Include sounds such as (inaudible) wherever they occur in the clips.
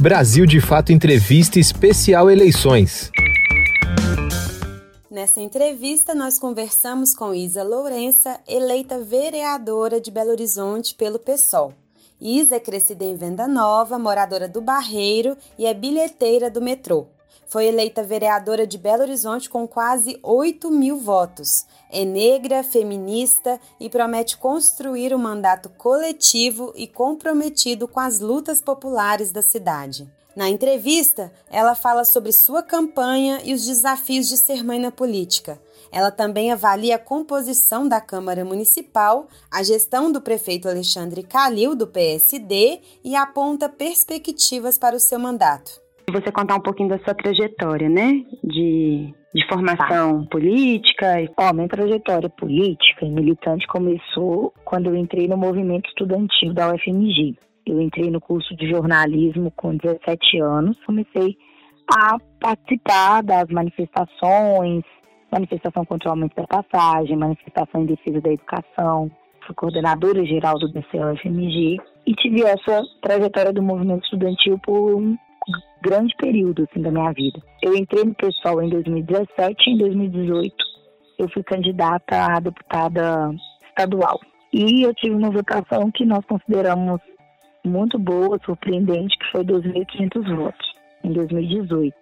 Brasil de Fato Entrevista Especial Eleições. Nessa entrevista, nós conversamos com Isa Lourença, eleita vereadora de Belo Horizonte pelo PSOL. Isa é crescida em Venda Nova, moradora do Barreiro e é bilheteira do metrô. Foi eleita vereadora de Belo Horizonte com quase 8 mil votos. É negra, feminista e promete construir um mandato coletivo e comprometido com as lutas populares da cidade. Na entrevista, ela fala sobre sua campanha e os desafios de ser mãe na política. Ela também avalia a composição da Câmara Municipal, a gestão do prefeito Alexandre Calil, do PSD, e aponta perspectivas para o seu mandato você contar um pouquinho da sua trajetória, né? De, de formação tá. política. Ó, minha trajetória política e militante começou quando eu entrei no movimento estudantil da UFMG. Eu entrei no curso de jornalismo com 17 anos, comecei a participar das manifestações, manifestação contra o aumento da passagem, manifestação em defesa da educação. Fui coordenadora geral do DCE-UFMG e tive essa trajetória do movimento estudantil por um grande período assim, da minha vida. Eu entrei no pessoal em 2017 e em 2018 eu fui candidata a deputada estadual. E eu tive uma votação que nós consideramos muito boa, surpreendente, que foi 2.500 votos em 2018.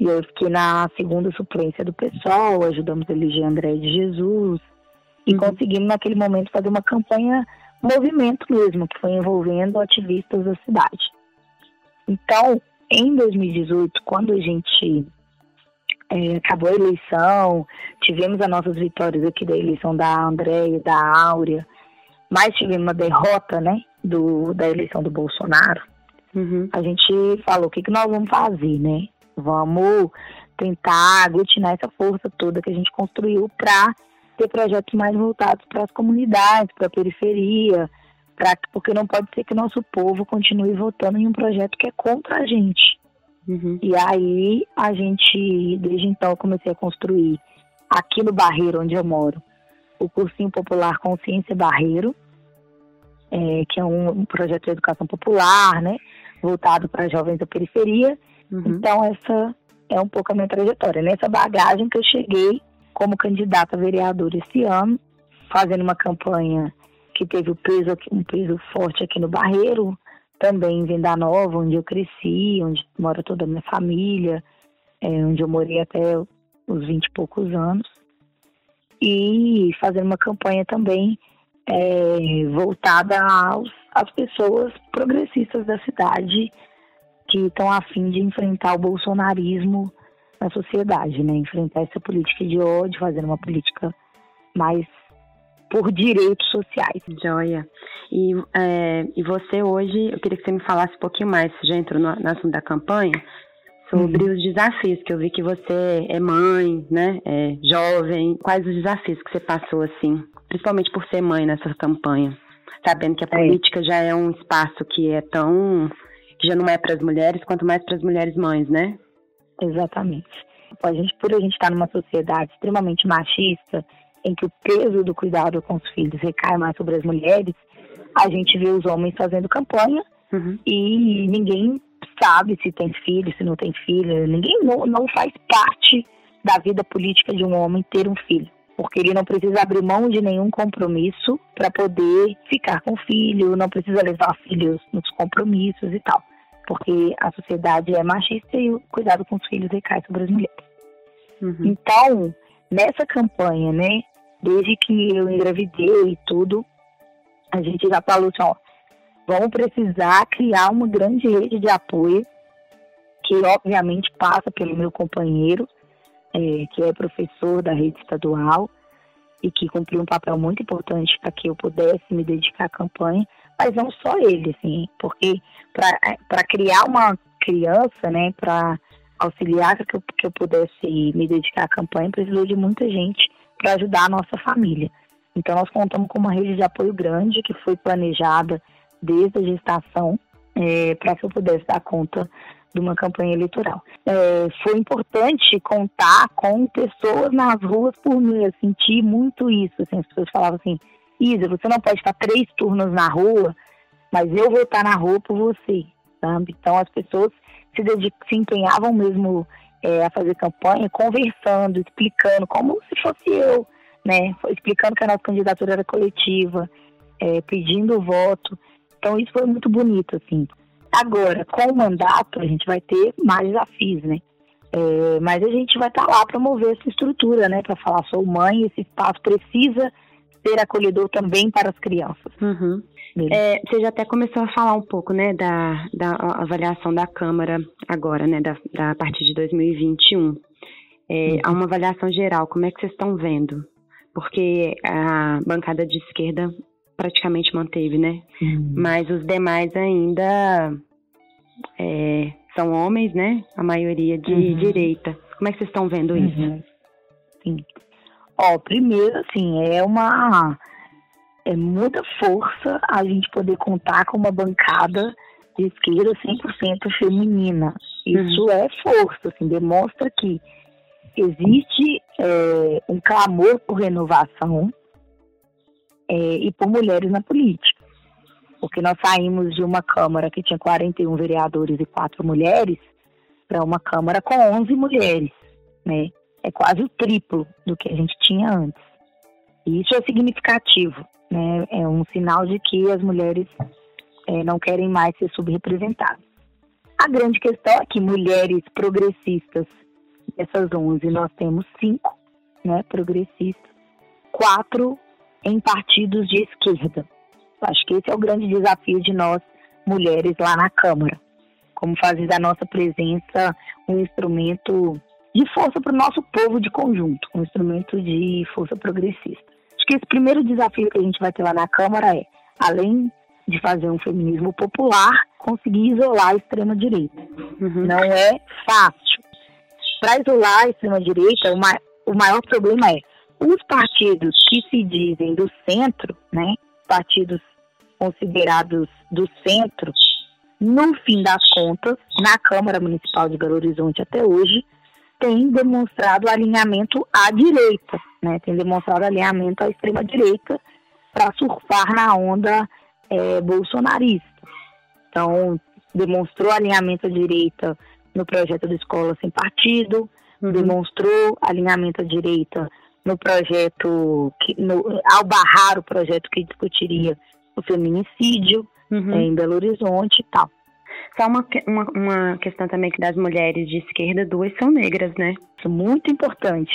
E eu fiquei na segunda suplência do pessoal, ajudamos a eleger André de Jesus e uhum. conseguimos naquele momento fazer uma campanha movimento mesmo, que foi envolvendo ativistas da cidade. Então, em 2018, quando a gente é, acabou a eleição, tivemos as nossas vitórias aqui da eleição da Andréia, da Áurea, mas tivemos uma derrota, né, do, da eleição do Bolsonaro, uhum. a gente falou, o que, que nós vamos fazer, né? Vamos tentar aglutinar essa força toda que a gente construiu para ter projetos mais voltados para as comunidades, para a periferia, porque não pode ser que nosso povo continue votando em um projeto que é contra a gente. Uhum. E aí a gente, desde então, comecei a construir aqui no Barreiro, onde eu moro, o cursinho popular Consciência Barreiro, é, que é um, um, projeto de educação popular, né, voltado para jovens da periferia. Uhum. Então essa é um pouco a minha trajetória. Nessa bagagem que eu cheguei como candidata a vereadora esse ano, fazendo uma campanha que teve um peso, um peso forte aqui no Barreiro, também em Venda Nova, onde eu cresci, onde mora toda a minha família, é, onde eu morei até os 20 e poucos anos. E fazendo uma campanha também é, voltada aos, às pessoas progressistas da cidade que estão a fim de enfrentar o bolsonarismo na sociedade, né? Enfrentar essa política de ódio, fazer uma política mais por direitos sociais. Joia. E, é, e você hoje, eu queria que você me falasse um pouquinho mais, você já entrou no, no assunto da campanha, sobre uhum. os desafios, que eu vi que você é mãe, né, é jovem, quais os desafios que você passou, assim, principalmente por ser mãe nessa campanha, sabendo que a é. política já é um espaço que é tão, que já não é para as mulheres, quanto mais para as mulheres mães, né? Exatamente. A gente, por a gente estar numa sociedade extremamente machista, em que o peso do cuidado com os filhos recai mais sobre as mulheres, a gente vê os homens fazendo campanha uhum. e ninguém sabe se tem filho, se não tem filho. Ninguém não, não faz parte da vida política de um homem ter um filho. Porque ele não precisa abrir mão de nenhum compromisso para poder ficar com o filho, não precisa levar filhos nos compromissos e tal. Porque a sociedade é machista e o cuidado com os filhos recai sobre as mulheres. Uhum. Então, nessa campanha, né, desde que eu engravidei e tudo, a gente já falou assim, ó, vamos precisar criar uma grande rede de apoio, que obviamente passa pelo meu companheiro, é, que é professor da rede estadual, e que cumpriu um papel muito importante para que eu pudesse me dedicar à campanha, mas não só ele, assim, porque para criar uma criança, né, para auxiliar que eu, que eu pudesse me dedicar à campanha, precisou de muita gente para ajudar a nossa família. Então, nós contamos com uma rede de apoio grande que foi planejada desde a gestação é, para que eu pudesse dar conta de uma campanha eleitoral. É, foi importante contar com pessoas nas ruas por mim. Eu senti muito isso. Assim, as pessoas falavam assim: Isa, você não pode estar três turnos na rua, mas eu vou estar na rua por você. sabe? Então as pessoas se, se empenhavam mesmo é, a fazer campanha, conversando, explicando, como se fosse eu, né? Explicando que a nossa candidatura era coletiva, é, pedindo voto. Então isso foi muito bonito, assim. Agora, com o mandato, a gente vai ter mais desafios, né? É, mas a gente vai estar tá lá para mover essa estrutura, né? Para falar, sou mãe, esse espaço precisa ser acolhedor também para as crianças. Uhum. É, você já até começou a falar um pouco, né, da, da avaliação da Câmara agora, né, da, da partir de 2021. É, uhum. Há uma avaliação geral, como é que vocês estão vendo? Porque a bancada de esquerda praticamente manteve, né? Uhum. Mas os demais ainda é, são homens, né? A maioria de uhum. direita. Como é que vocês estão vendo isso? Uhum. Sim. Ó, primeiro, assim, é uma. É muita força a gente poder contar com uma bancada de esquerda 100% feminina. Isso uhum. é força, assim, demonstra que existe é, um clamor por renovação é, e por mulheres na política porque nós saímos de uma Câmara que tinha 41 vereadores e quatro mulheres para uma Câmara com 11 mulheres, né? É quase o triplo do que a gente tinha antes. E isso é significativo, né? É um sinal de que as mulheres é, não querem mais ser subrepresentadas. A grande questão é que mulheres progressistas, dessas 11, nós temos cinco, né, progressistas, quatro em partidos de esquerda. Acho que esse é o grande desafio de nós, mulheres, lá na Câmara. Como fazer da nossa presença um instrumento de força para o nosso povo de conjunto, um instrumento de força progressista. Acho que esse primeiro desafio que a gente vai ter lá na Câmara é, além de fazer um feminismo popular, conseguir isolar a extrema-direita. Uhum. Não é fácil. Para isolar a extrema-direita, o maior problema é os partidos que se dizem do centro, né, partidos considerados do centro, no fim das contas, na Câmara Municipal de Belo Horizonte até hoje, tem demonstrado alinhamento à direita, né? tem demonstrado alinhamento à extrema-direita para surfar na onda é, bolsonarista. Então, demonstrou alinhamento à direita no projeto da Escola Sem Partido, uhum. demonstrou alinhamento à direita no projeto, que, no, ao barrar o projeto que discutiria o feminicídio uhum. é, em Belo Horizonte e tal. Só uma, uma, uma, questão também que das mulheres de esquerda, duas são negras, né? Isso é muito importante.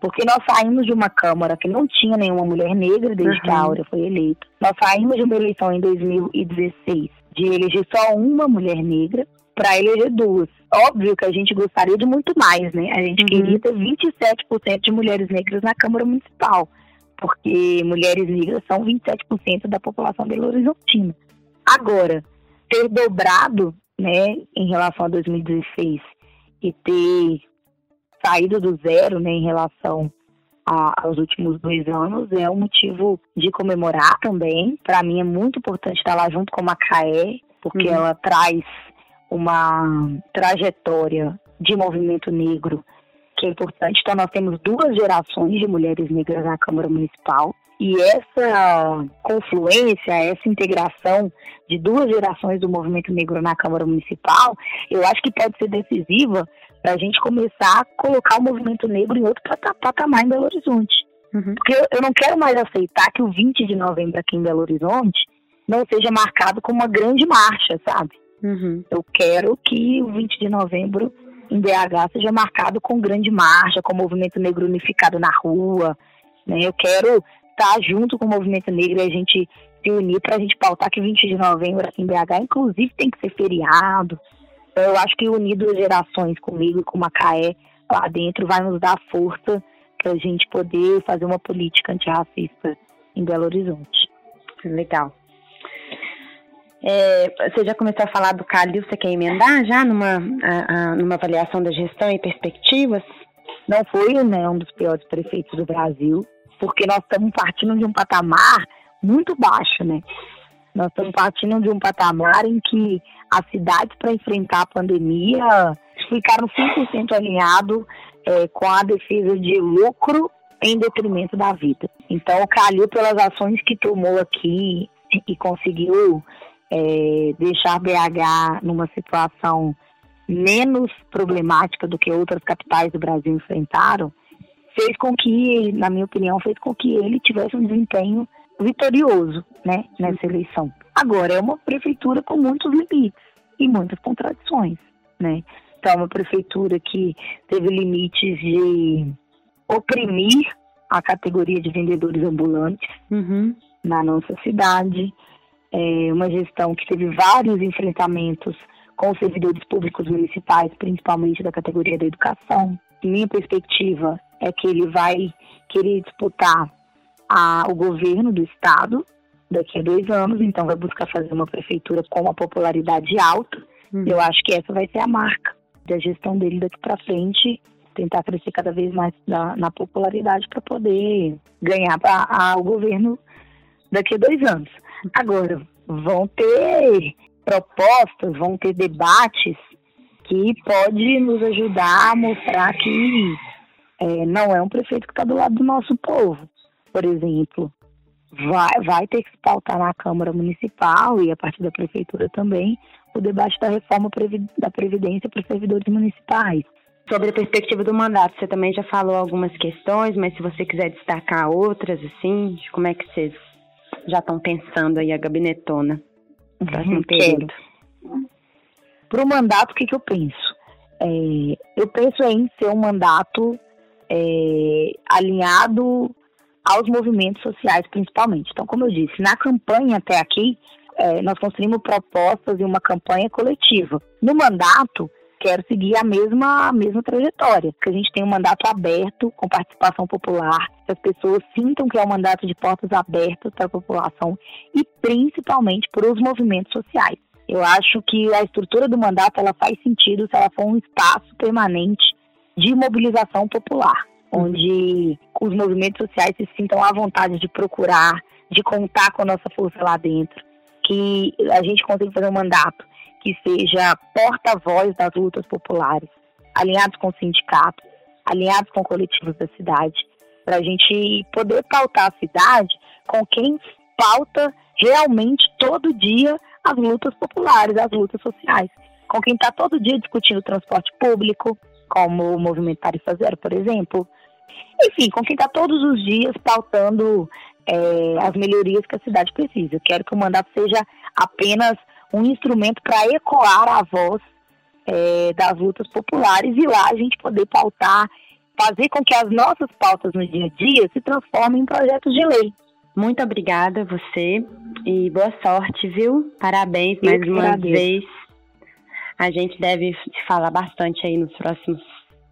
Porque nós saímos de uma Câmara que não tinha nenhuma mulher negra desde uhum. que a Áurea foi eleita. Nós saímos de uma eleição em 2016 de eleger só uma mulher negra para eleger duas. Óbvio que a gente gostaria de muito mais, né? A gente uhum. queria ter 27% de mulheres negras na Câmara Municipal porque mulheres negras são 27% da população belo-horizontina. Agora, ter dobrado né, em relação a 2016 e ter saído do zero né, em relação a, aos últimos dois anos é um motivo de comemorar também. Para mim é muito importante estar lá junto com a Macaé, porque uhum. ela traz uma trajetória de movimento negro que é importante. Então, nós temos duas gerações de mulheres negras na Câmara Municipal. E essa confluência, essa integração de duas gerações do movimento negro na Câmara Municipal, eu acho que pode ser decisiva para a gente começar a colocar o movimento negro em outro patamar em Belo Horizonte. Uhum. Porque eu não quero mais aceitar que o 20 de novembro aqui em Belo Horizonte não seja marcado como uma grande marcha, sabe? Uhum. Eu quero que o 20 de novembro em BH seja marcado com grande marcha, com o movimento negro unificado na rua. Né? Eu quero estar junto com o movimento negro e a gente se unir para a gente pautar que 20 de novembro aqui em BH, inclusive, tem que ser feriado. Então, eu acho que unir duas gerações comigo e com Macaé lá dentro vai nos dar força para a gente poder fazer uma política antirracista em Belo Horizonte. Legal. É, você já começou a falar do Calil, você quer emendar já numa, a, a, numa avaliação da gestão e perspectivas? Não foi né, um dos piores prefeitos do Brasil, porque nós estamos partindo de um patamar muito baixo, né? Nós estamos partindo de um patamar em que as cidades, para enfrentar a pandemia, ficaram 100% alinhados é, com a defesa de lucro em detrimento da vida. Então, o Calil, pelas ações que tomou aqui e conseguiu é, deixar BH numa situação menos problemática do que outras capitais do Brasil enfrentaram, fez com que, na minha opinião, fez com que ele tivesse um desempenho vitorioso né, nessa eleição. Agora, é uma prefeitura com muitos limites e muitas contradições. Né? Então, é uma prefeitura que teve limites de oprimir a categoria de vendedores ambulantes uhum. na nossa cidade, é uma gestão que teve vários enfrentamentos com os servidores públicos municipais, principalmente da categoria da educação. Minha perspectiva é que ele vai querer disputar a, o governo do estado daqui a dois anos, então vai buscar fazer uma prefeitura com uma popularidade alta. Hum. Eu acho que essa vai ser a marca da gestão dele daqui para frente, tentar crescer cada vez mais na, na popularidade para poder ganhar pra, o governo daqui a dois anos. Agora, vão ter propostas, vão ter debates que pode nos ajudar a mostrar que é, não é um prefeito que está do lado do nosso povo. Por exemplo, vai, vai ter que se pautar na Câmara Municipal e a partir da Prefeitura também o debate da reforma da Previdência para os servidores municipais. Sobre a perspectiva do mandato, você também já falou algumas questões, mas se você quiser destacar outras, assim, como é que vocês já estão pensando aí a gabinetona no próximo período? Para o mandato, o que, que eu penso? É, eu penso em ser um mandato é, alinhado aos movimentos sociais, principalmente. Então, como eu disse, na campanha até aqui, é, nós construímos propostas e uma campanha coletiva. No mandato, quero seguir a mesma, a mesma trajetória, que a gente tem um mandato aberto, com participação popular, que as pessoas sintam que é um mandato de portas abertas para a população e principalmente para os movimentos sociais. Eu acho que a estrutura do mandato ela faz sentido se ela for um espaço permanente de mobilização popular, uhum. onde os movimentos sociais se sintam à vontade de procurar, de contar com a nossa força lá dentro, que a gente consiga fazer um mandato que seja porta-voz das lutas populares, alinhados com sindicatos, alinhados com coletivos da cidade, para a gente poder pautar a cidade com quem pauta realmente todo dia as lutas populares, as lutas sociais, com quem está todo dia discutindo transporte público, como o movimento Tarifa Zero, por exemplo. Enfim, com quem está todos os dias pautando é, as melhorias que a cidade precisa. Eu quero que o mandato seja apenas um instrumento para ecoar a voz é, das lutas populares e lá a gente poder pautar, fazer com que as nossas pautas no dia a dia se transformem em projetos de lei. Muito obrigada a você e boa sorte, viu? Parabéns Eu mais uma agradeço. vez. A gente deve se falar bastante aí nos próximos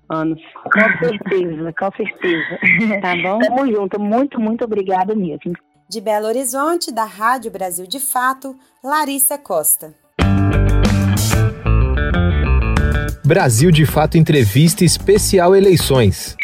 anos. Com certeza, com certeza. (laughs) Tá bom? Tamo junto. Muito, muito obrigada mesmo. De Belo Horizonte, da Rádio Brasil de Fato, Larissa Costa. Brasil de Fato Entrevista Especial Eleições.